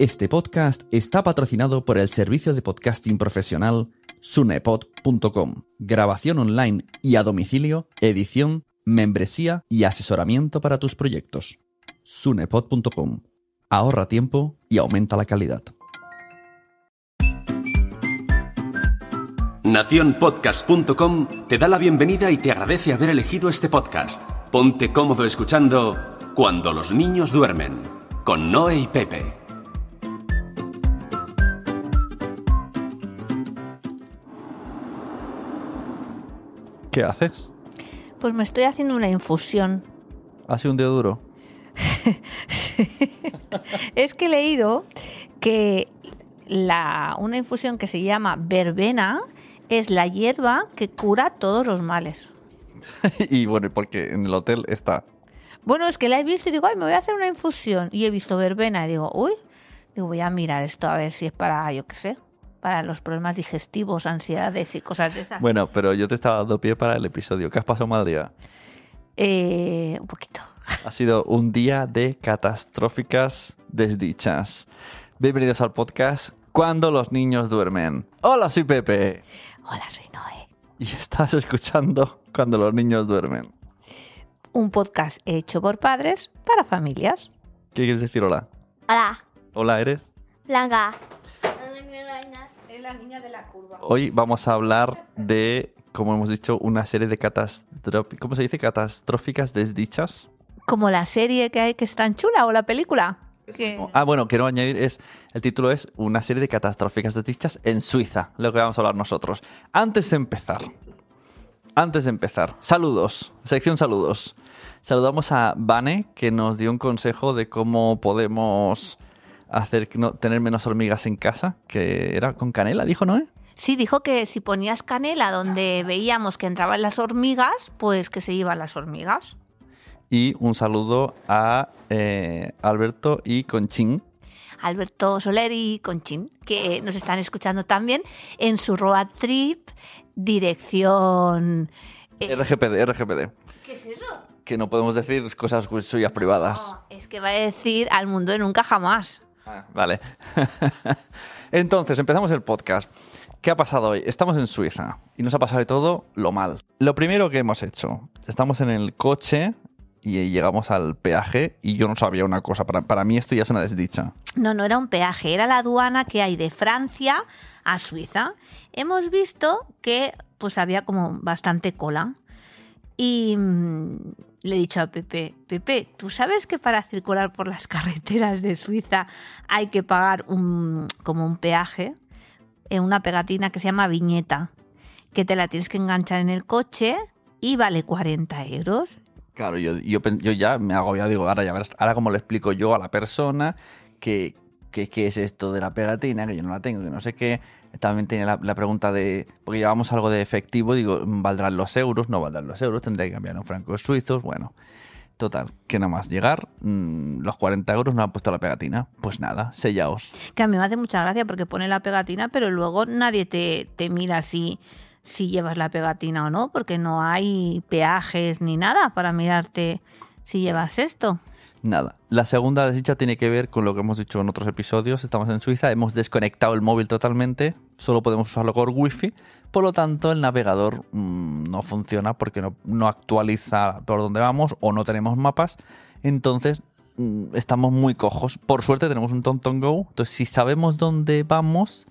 Este podcast está patrocinado por el servicio de podcasting profesional sunepod.com. Grabación online y a domicilio, edición, membresía y asesoramiento para tus proyectos. sunepod.com. Ahorra tiempo y aumenta la calidad. Naciónpodcast.com te da la bienvenida y te agradece haber elegido este podcast. Ponte cómodo escuchando Cuando los niños duermen, con Noé y Pepe. ¿Qué haces? Pues me estoy haciendo una infusión. ¿Ha sido un día duro? Es que he leído que la, una infusión que se llama verbena es la hierba que cura todos los males. y bueno, porque en el hotel está. Bueno, es que la he visto y digo, ay, me voy a hacer una infusión. Y he visto verbena y digo, uy, digo, voy a mirar esto a ver si es para, yo qué sé, para los problemas digestivos, ansiedades y cosas de esas. Bueno, pero yo te estaba dando pie para el episodio. ¿Qué has pasado mal día? Eh, un poquito. Ha sido un día de catastróficas desdichas. Bienvenidos al podcast Cuando los niños duermen. Hola, soy Pepe. Hola, soy Noé. Y estás escuchando Cuando los niños duermen. Un podcast hecho por padres para familias. ¿Qué quieres decir hola? Hola, Hola, ¿eres? Blanca. Es la niña de la curva. Hoy vamos a hablar de, como hemos dicho, una serie de catastróficas... ¿Cómo se dice? Catastróficas desdichas. Como la serie que hay que es tan chula o la película. Ah, bueno, quiero añadir, es el título es Una serie de catastróficas desdichas en Suiza, lo que vamos a hablar nosotros. Antes de empezar, antes de empezar, saludos, sección saludos. Saludamos a Vane, que nos dio un consejo de cómo podemos hacer que no, tener menos hormigas en casa, que era con canela, dijo, ¿no? Sí, dijo que si ponías canela donde veíamos que entraban las hormigas, pues que se iban las hormigas. Y un saludo a eh, Alberto y Conchín, Alberto Soler y Conchín, que nos están escuchando también en su road trip dirección... eh, RGPD, RGPD, ¿Qué es eso? que no podemos decir cosas suyas privadas. No, es que va a decir al mundo de nunca jamás. Ah, Vale. Entonces, empezamos el podcast. ¿Qué ha pasado hoy? Estamos en Suiza y nos ha pasado de todo lo mal. Lo primero que hemos hecho, estamos en el coche y llegamos al peaje y yo no sabía una cosa. Para, para mí esto ya es una desdicha. No, no era un peaje, era la aduana que hay de Francia a Suiza. Hemos visto que pues había como bastante cola. Y mm, le he dicho a Pepe, Pepe, ¿tú sabes que para circular por las carreteras de Suiza hay que pagar un, como un peaje? En una pegatina que se llama viñeta, que te la tienes que enganchar en el coche y vale 40 euros. Claro, yo, yo, ya me hago, ya digo, ahora ya verás, ahora como le explico yo a la persona que, que- es esto de la pegatina, que yo no la tengo, que no sé qué. También tiene la, pregunta de, porque llevamos algo de efectivo, digo, ¿valdrán los euros? No valdrán los euros, tendré que cambiar en francos suizos, bueno. Total, que nada más llegar, mm, los 40 euros no han puesto la pegatina. Pues nada, sellaos. Que a mí me hace mucha gracia porque pone la pegatina, pero luego nadie te, te mira si, si llevas la pegatina o no, porque no hay peajes ni nada para mirarte si llevas esto. Nada. La segunda desdicha tiene que ver con lo que hemos dicho en otros episodios. Estamos en Suiza, hemos desconectado el móvil totalmente, solo podemos usarlo por wifi. Por lo tanto, el navegador mm, no funciona porque no, actualiza por dónde vamos o no tenemos mapas. Entonces, mm, estamos muy cojos. Por suerte tenemos un TomTom Go. Entonces, si sabemos dónde vamos,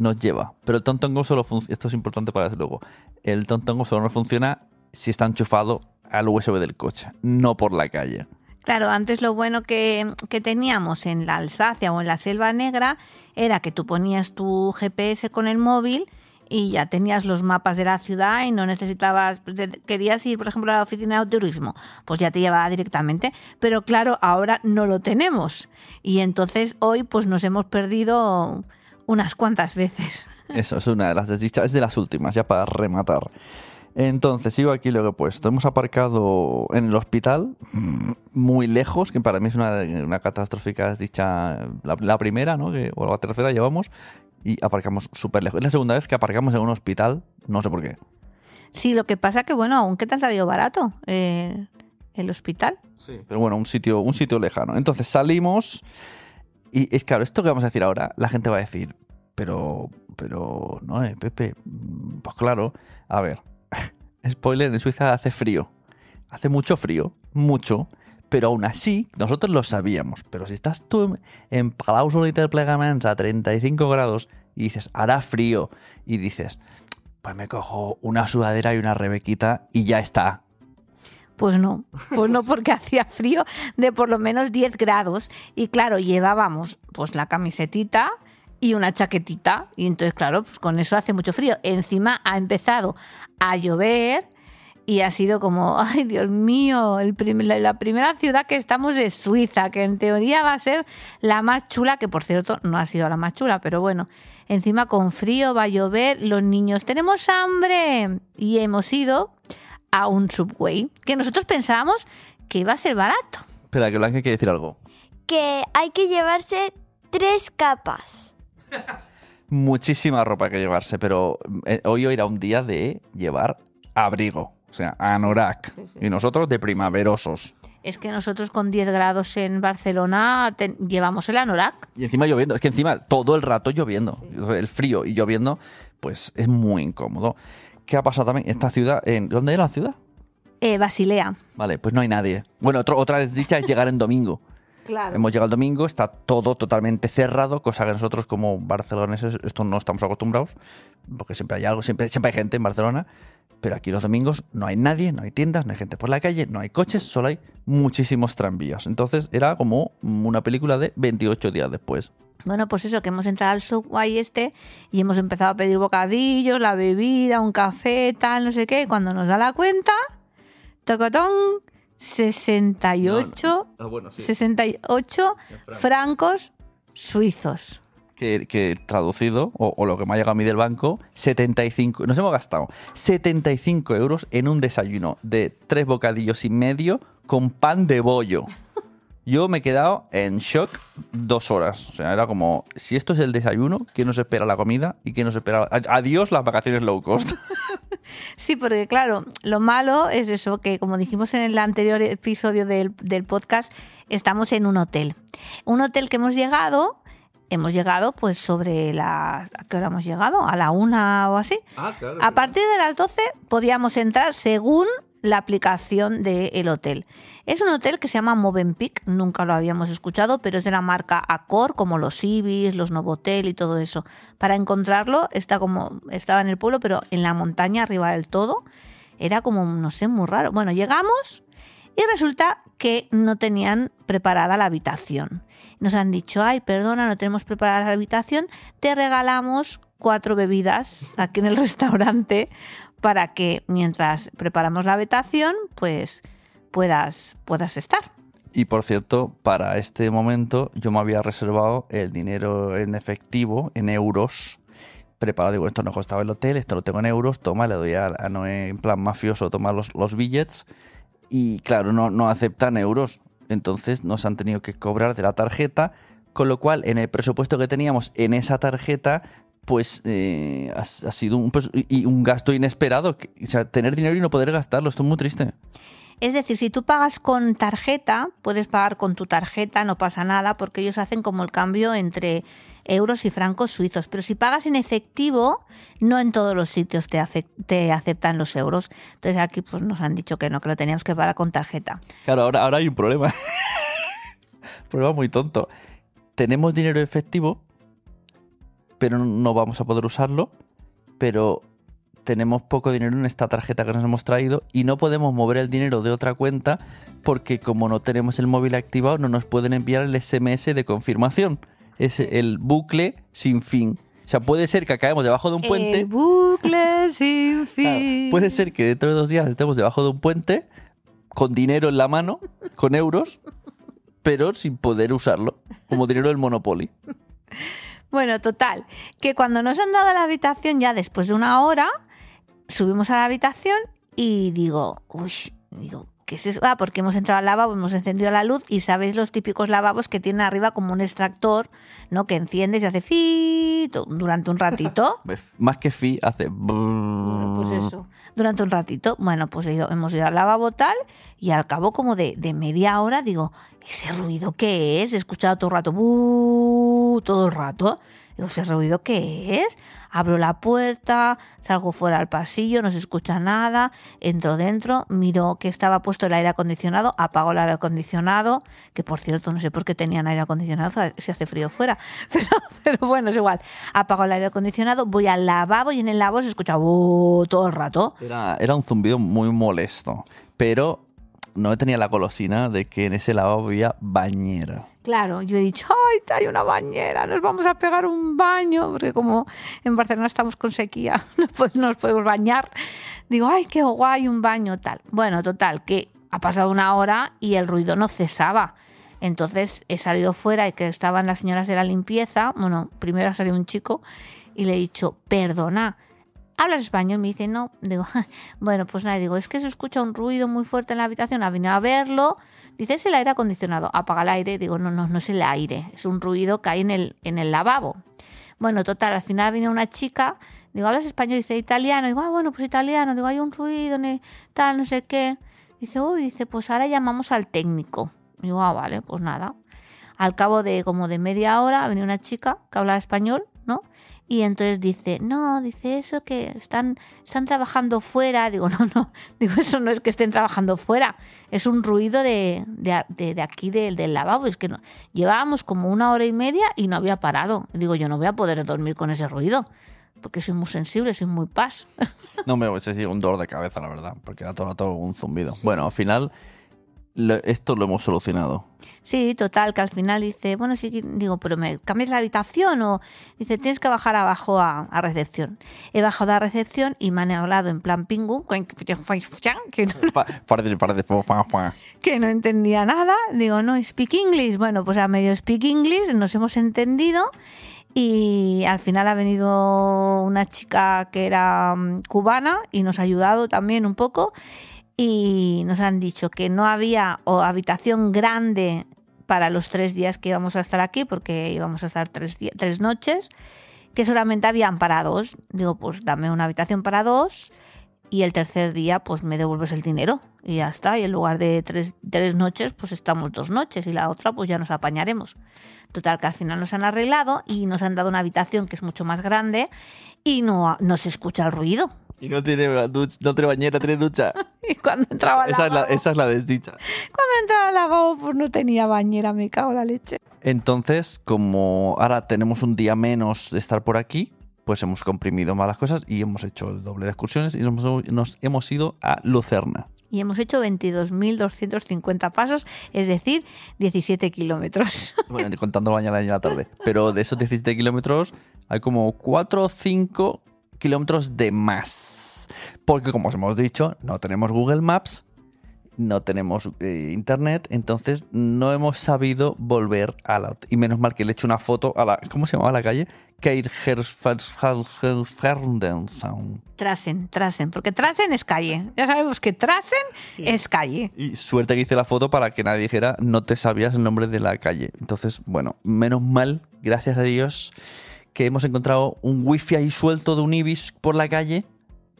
nos lleva. Pero el TomTom Go solo funciona. Esto es importante para luego. El TomTom Go solo no funciona si está enchufado al USB del coche, no por la calle. Claro, antes lo bueno que, que teníamos en la Alsacia o en la Selva Negra era que tú ponías tu GPS con el móvil y ya tenías los mapas de la ciudad y no necesitabas, querías ir, por ejemplo, a la oficina de turismo, pues ya te llevaba directamente. Pero claro, ahora no lo tenemos. Y entonces hoy pues nos hemos perdido unas cuantas veces. Eso es una de las desdichas, es de las últimas, ya para rematar. Entonces, sigo aquí lo que he puesto. Hemos aparcado en el hospital, mm, muy lejos, que para mí es una, una catastrófica desdicha, la, la primera, ¿no? Que, o la tercera llevamos, y aparcamos súper lejos. Es la segunda vez que aparcamos en un hospital, no sé por qué. Sí, lo que pasa que, bueno, aunque te ha salido barato eh, el hospital. Pero bueno, un sitio, un sitio lejano. Entonces salimos Y es claro, esto que vamos a decir ahora, la gente va a decir, pero, pero, no, eh, Pepe, mm, pues claro, a ver, spoiler, en Suiza hace frío, hace mucho frío, mucho, pero aún así, nosotros lo sabíamos, pero si estás tú en, Palau Solitaire a 35 grados y dices, hará frío, y dices, pues me cojo una sudadera y una rebequita y ya está, Pues no, pues no porque hacía frío de por lo menos 10 grados. Y claro, llevábamos pues la camisetita y una chaquetita. Y entonces claro, pues con eso hace mucho frío. Encima ha empezado a llover y ha sido como, ay Dios mío, la primera ciudad que estamos es Suiza, que en teoría va a ser la más chula, que por cierto no ha sido la más chula, pero bueno, encima con frío va a llover, los niños tenemos hambre. Y hemos ido a un subway que nosotros pensábamos que iba a ser barato. Espera, que Blanca quiere decir algo. Que hay que llevarse tres capas. Muchísima ropa que llevarse, pero eh, hoy era un día de llevar abrigo, o sea, anorak. Y nosotros de primaverosos. Es que nosotros con 10 grados en Barcelona te- llevamos el anorak. Y encima lloviendo, es que encima todo el rato lloviendo. El frío y lloviendo, pues es muy incómodo. ¿Qué ha pasado también? Esta ciudad, en ¿dónde es la ciudad? Eh, Basilea. Vale, pues no hay nadie. Bueno, otro- otra desdicha es llegar en domingo. Claro. Hemos llegado el domingo, está todo totalmente cerrado, cosa que nosotros como barceloneses esto no estamos acostumbrados, porque siempre hay algo, siempre, siempre hay gente en Barcelona, pero aquí los domingos no hay nadie, no hay tiendas, no hay gente por la calle, no hay coches, solo hay muchísimos tranvías. Entonces era como una película de 28 días después. Bueno, pues eso, que hemos entrado al subway este y hemos empezado a pedir bocadillos, la bebida, un café, tal, no sé qué. Y cuando nos da la cuenta, tocotón, 68, Ah, bueno, 68 francos suizos. que, que traducido, o, o lo que me ha llegado a mí del banco, 75, nos hemos gastado 75 euros en un desayuno de tres bocadillos y medio con pan de bollo. Yo me he quedado en shock dos horas. O sea, era como, si esto es el desayuno, ¿qué nos espera la comida? ¿Y qué nos espera? Adiós las vacaciones low cost. Sí, porque claro, lo malo es eso, que como dijimos en el anterior episodio del, del podcast, estamos en un hotel. Un hotel que hemos llegado, hemos llegado pues sobre la... ¿A qué hora hemos llegado? A la una o así. A partir de las 12 podíamos entrar según la aplicación del hotel. Es un hotel que se llama Movenpick, nunca lo habíamos escuchado, pero es de la marca Accor, como los Ibis, los Novotel y todo eso. Para encontrarlo está como estaba en el pueblo, pero en la montaña arriba del todo. Era como, no sé, muy raro. Bueno, llegamos y resulta que no tenían preparada la habitación. Nos han dicho, ay, perdona, no tenemos preparada la habitación, te regalamos cuatro bebidas aquí en el restaurante para que mientras preparamos la habitación, pues puedas, puedas estar. Y por cierto, para este momento yo me había reservado el dinero en efectivo, en euros, preparado. Digo, esto no costaba el hotel, esto lo tengo en euros, toma, le doy a, a Noé en plan mafioso, toma los, los billets. Y claro, no, no aceptan euros. Entonces nos han tenido que cobrar de la tarjeta, con lo cual en el presupuesto que teníamos en esa tarjeta, pues eh, ha, ha sido un, pues, y un gasto inesperado. O sea, tener dinero y no poder gastarlo, esto es muy triste. Es decir, si tú pagas con tarjeta, puedes pagar con tu tarjeta, no pasa nada, porque ellos hacen como el cambio entre euros y francos suizos. Pero si pagas en efectivo, no en todos los sitios te, ace- te aceptan los euros. Entonces aquí pues nos han dicho que no, que lo teníamos que pagar con tarjeta. Claro, ahora, ahora hay un problema. problema muy tonto. Tenemos dinero efectivo, pero no vamos a poder usarlo. Pero tenemos poco dinero en esta tarjeta que nos hemos traído y no podemos mover el dinero de otra cuenta porque como no tenemos el móvil activado no nos pueden enviar el SMS de confirmación. Es el bucle sin fin. O sea, puede ser que acabemos debajo de un puente. El bucle sin Claro, fin. puede ser que dentro de dos días estemos debajo de un puente, con dinero en la mano, con euros, pero sin poder usarlo, como dinero del Monopoly. Bueno, total, que cuando nos han dado la habitación, ya después de una hora, subimos a la habitación y digo, uy, digo, ¿qué es eso? Ah, porque hemos entrado al lavabo, hemos encendido la luz y sabéis los típicos lavabos que tienen arriba como un extractor, ¿no? Que enciendes y hace fit durante un ratito. Más que fi, hace... Bueno, pues eso, durante un ratito. Bueno, pues hemos ido al lavabo tal Y al cabo como de, de media hora digo, ¿ese ruido qué es? He escuchado todo el rato, todo el rato. Digo, ¿ese ruido qué es? Abro la puerta, salgo fuera al pasillo, no se escucha nada, entro dentro, miro que estaba puesto el aire acondicionado, apago el aire acondicionado, que por cierto no sé por qué tenían aire acondicionado, si hace frío fuera, pero, bueno, es igual. Apago el aire acondicionado, voy al lavabo y en el lavabo se escucha "Bu", todo el rato. Era, era un zumbido muy molesto, pero no tenía la golosina de que en ese lavabo había bañera. Claro, yo he dicho, ¡ay, hay una bañera! Nos vamos a pegar un baño, porque como en Barcelona estamos con sequía, no nos podemos bañar. Digo, ¡ay, qué guay un baño! Tal. Bueno, total, que ha pasado una hora y el ruido no cesaba. Entonces he salido fuera y que estaban las señoras de la limpieza. Bueno, primero ha salido un chico y le he dicho, perdona, ¿hablas español? Me dice, no. Digo, bueno, pues nada, digo, es que se escucha un ruido muy fuerte en la habitación. Ha venido a verlo. Dice, es el aire acondicionado. Apaga el aire. Digo, no, no, no es el aire. Es un ruido que hay en el, en el lavabo. Bueno, total, al final viene una chica. Digo, ¿hablas español? Dice, italiano. Digo, ah, bueno, pues italiano. Digo, hay un ruido, tal, no sé qué. Dice, uy, dice, pues ahora llamamos al técnico. Digo, ah, vale, pues nada. Al cabo de como de media hora venía una chica que hablaba español, ¿no? Y entonces dice, no, dice eso que están, están trabajando fuera. Digo, no, no, digo, eso no es que estén trabajando fuera, es un ruido de, de, de- de aquí del, del lavabo. Es que no, llevábamos como una hora y media y no había parado. Digo, yo no voy a poder dormir con ese ruido, porque soy muy sensible, soy muy paz. No me voy a decir un dolor de cabeza, la verdad, porque era todo el rato un zumbido. Bueno, al final esto lo hemos solucionado. Sí, total, que al final dice, bueno, sí, digo, pero me cambias la habitación o dice, tienes que bajar abajo a, a recepción. He bajado a recepción y me han hablado en plan pingu, que no, que no entendía nada. Digo, no, speak English. Bueno, pues a medio speak English nos hemos entendido y al final ha venido una chica que era mm, cubana y nos ha ayudado también un poco y nos han dicho que no había o habitación grande para los tres días que íbamos a estar aquí, porque íbamos a estar tres, tres noches, que solamente habían para dos. Digo, pues dame una habitación para dos y el tercer día pues me devuelves el dinero y ya está. Y en lugar de tres, tres noches, pues estamos dos noches y la otra pues ya nos apañaremos. Total, que al final nos han arreglado y nos han dado una habitación que es mucho más grande y no, no se escucha el ruido. Y no tiene, duch- no tiene bañera, tiene ducha. Y cuando entraba al Esa es, la, esa es la desdicha. cuando entraba al lavabo, pues no tenía bañera, me cago en la leche. Entonces, como ahora tenemos un día menos de estar por aquí, pues hemos comprimido más las cosas y hemos hecho el doble de excursiones y nos, nos hemos ido a Lucerna. Y hemos hecho 22.250 pasos, es decir, 17 kilómetros. Bueno, contando mañana y la tarde. Pero de esos 17 kilómetros hay como 4 o 5 kilómetros de más. Porque como os hemos dicho, no tenemos Google Maps, no tenemos eh, internet, entonces no hemos sabido volver a la... Y menos mal que le he hecho una foto a la... ¿Cómo se llamaba la calle? Trasen, Trasen, porque Trasen es calle. Ya sabemos que Trasen es calle. Y suerte que hice la foto para que nadie dijera no te sabías el nombre de la calle. Entonces, bueno, menos mal, gracias a Dios, que hemos encontrado un wifi ahí suelto de un Ibis por la calle.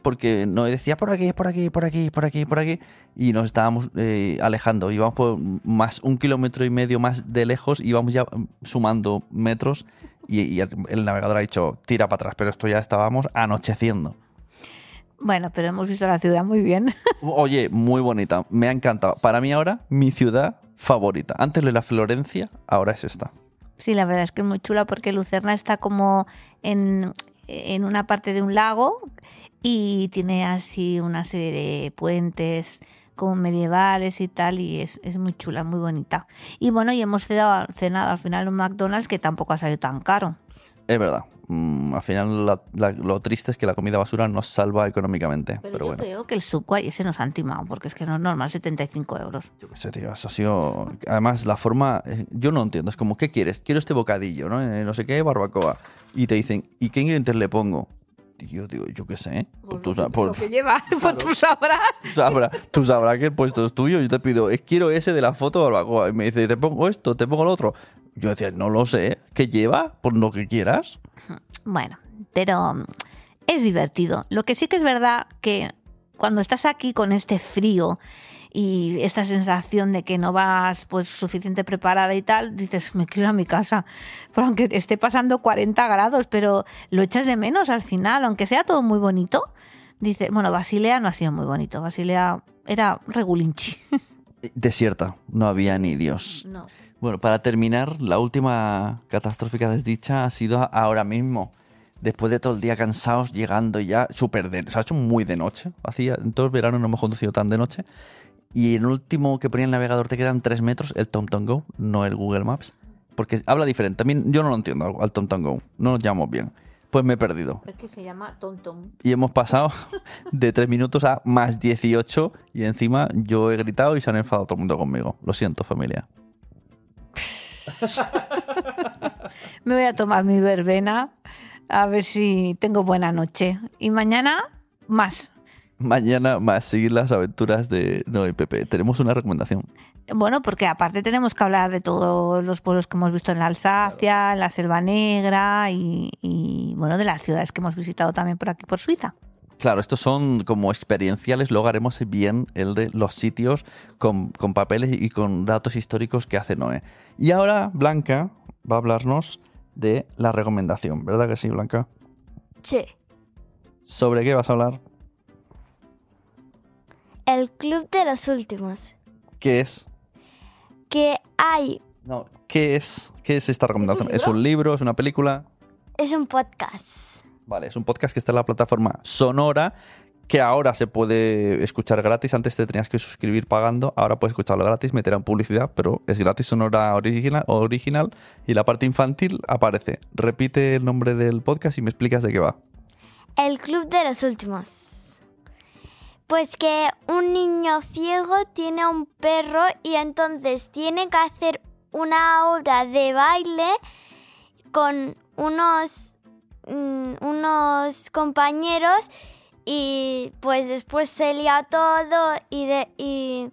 Porque nos decía por aquí, por aquí, por aquí, por aquí, por aquí. Y nos estábamos eh, alejando. Íbamos por más un kilómetro y medio más de lejos. Íbamos ya mm, sumando metros. Y, y el, el navegador ha dicho, tira para atrás. Pero esto ya estábamos anocheciendo. Bueno, pero hemos visto la ciudad muy bien. Oye, muy bonita. Me ha encantado. Para mí ahora, mi ciudad favorita. Antes lo era Florencia, ahora es esta. Sí, la verdad es que es muy chula porque Lucerna está como en, en una parte de un lago y tiene así una serie de puentes como medievales y tal y es, es muy chula, muy bonita. Y bueno, y hemos cenado, cenado al final un McDonald's que tampoco ha salido tan caro. Es verdad. Mm, al final la- la- lo triste es que la comida basura nos salva económicamente. Pero, Pero, yo bueno. creo que el Subway ese nos han timado porque es que no es normal, 75 euros. Yo qué sé, tío, eso ha sido... Además, la forma... eh, Yo no entiendo. Es como, ¿qué quieres? Quiero este bocadillo, ¿no? Eh, no sé qué, barbacoa. Y te dicen, ¿y qué ingredientes le pongo? Tío, digo, yo qué sé. Pues tú, sa- Lo pues- que lleva, pues tú sabrás. tú sabrás, tú sabrás que el puesto es tuyo. Yo te pido, "Eh, quiero ese de la foto de barbacoa. Y me dice, ¿te pongo esto? ¿Te pongo lo otro? Yo decía, no lo sé. ¿Qué lleva? Por lo que quieras. Bueno, pero mm, es divertido. Lo que sí que es verdad que cuando estás aquí con este frío y esta sensación de que no vas pues suficiente preparada y tal, dices, me quiero ir a mi casa. Por aunque esté pasando 40 grados, pero lo echas de menos al final, aunque sea todo muy bonito. Dice, bueno, Basilea no ha sido muy bonito. Basilea era regulinchi. Desierta, no había ni Dios. No. Bueno, para terminar, la última catastrófica desdicha ha sido ahora mismo. Después de todo el día cansados, llegando ya súper de... Se ha hecho muy de noche. Hacía, en todo el verano no hemos conducido tan de noche. Y en el último que ponía el navegador te quedan 3 metros, el TomTom Go, no el Google Maps. Porque habla diferente. También yo no lo entiendo al- TomTom Go. No nos llamamos bien. Pues me he perdido. Es que se llama Tonton. Y hemos pasado de 3 minutos a más 18. Y encima yo he gritado y se han enfadado todo el mundo conmigo. Lo siento, familia. Me voy a tomar mi verbena a ver si tengo buena noche. Y mañana más. Mañana más seguir las aventuras de No y Pepe. Tenemos una recomendación. Bueno, porque aparte tenemos que hablar de todos los pueblos que hemos visto en la Alsacia, en la Selva Negra y, y, bueno, de las ciudades que hemos visitado también por aquí, por Suiza. Claro, estos son como experienciales, luego haremos bien el de los sitios con, con papeles y con datos históricos que hace Noé. Y ahora Blanca va a hablarnos de la recomendación, ¿verdad que sí, Blanca? Sí. ¿Sobre qué vas a hablar? El club de los últimos. ¿Qué es? Que hay. No, ¿qué es? ¿Qué es esta recomendación? ¿Es un libro? ¿Es una película? Es un podcast. Vale, es un podcast que está en la plataforma Sonora, que ahora se puede escuchar gratis. Antes te tenías que suscribir pagando, ahora puedes escucharlo gratis, meterán publicidad, pero es gratis Sonora original, original y la parte infantil aparece. Repite el nombre del podcast y me explicas de qué va. El club de los últimos. Pues que un niño ciego tiene un perro y entonces tiene que hacer una obra de baile con unos, mm, unos compañeros y pues después se lía todo y, de, y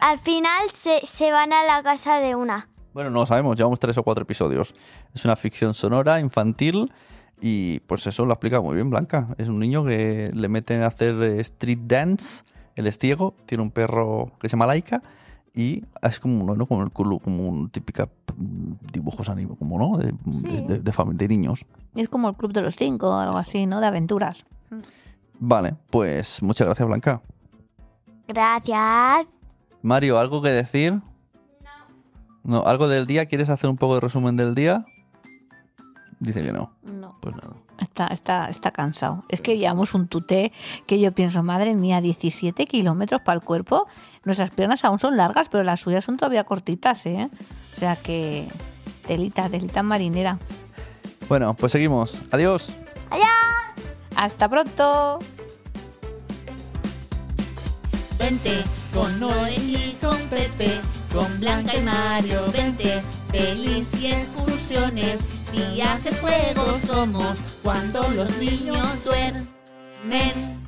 al final se, se van a la casa de una. Bueno, no lo sabemos, llevamos tres o cuatro episodios. Es una ficción sonora, infantil, y pues eso lo explica muy bien Blanca. Es un niño que le meten a hacer eh, street dance, él es ciego, tiene un perro que se llama Laika, y es como, ¿no? como, el como un típica mm, dibujos anime, como no, de, de, de- de fami- de niños. Es como el Club de los Cinco o algo así, ¿no? De aventuras. Vale, pues muchas gracias Blanca. Gracias. Mario, ¿algo que decir? No. ¿Algo del día? ¿Quieres hacer un poco de resumen del día? Dice que no. No. Pues nada. Está, está, está cansado. Es que llevamos un tuté que yo pienso, madre mía, 17 kilómetros para el cuerpo. Nuestras piernas aún son largas, pero las suyas son todavía cortitas, ¿eh? O sea que telita, telita marinera. Bueno, pues seguimos. Adiós. Hasta pronto. Vente con Noé y con Pepe, con Blanca y Mario, vente. Pelis y excursiones, viajes, juegos somos cuando los niños duermen.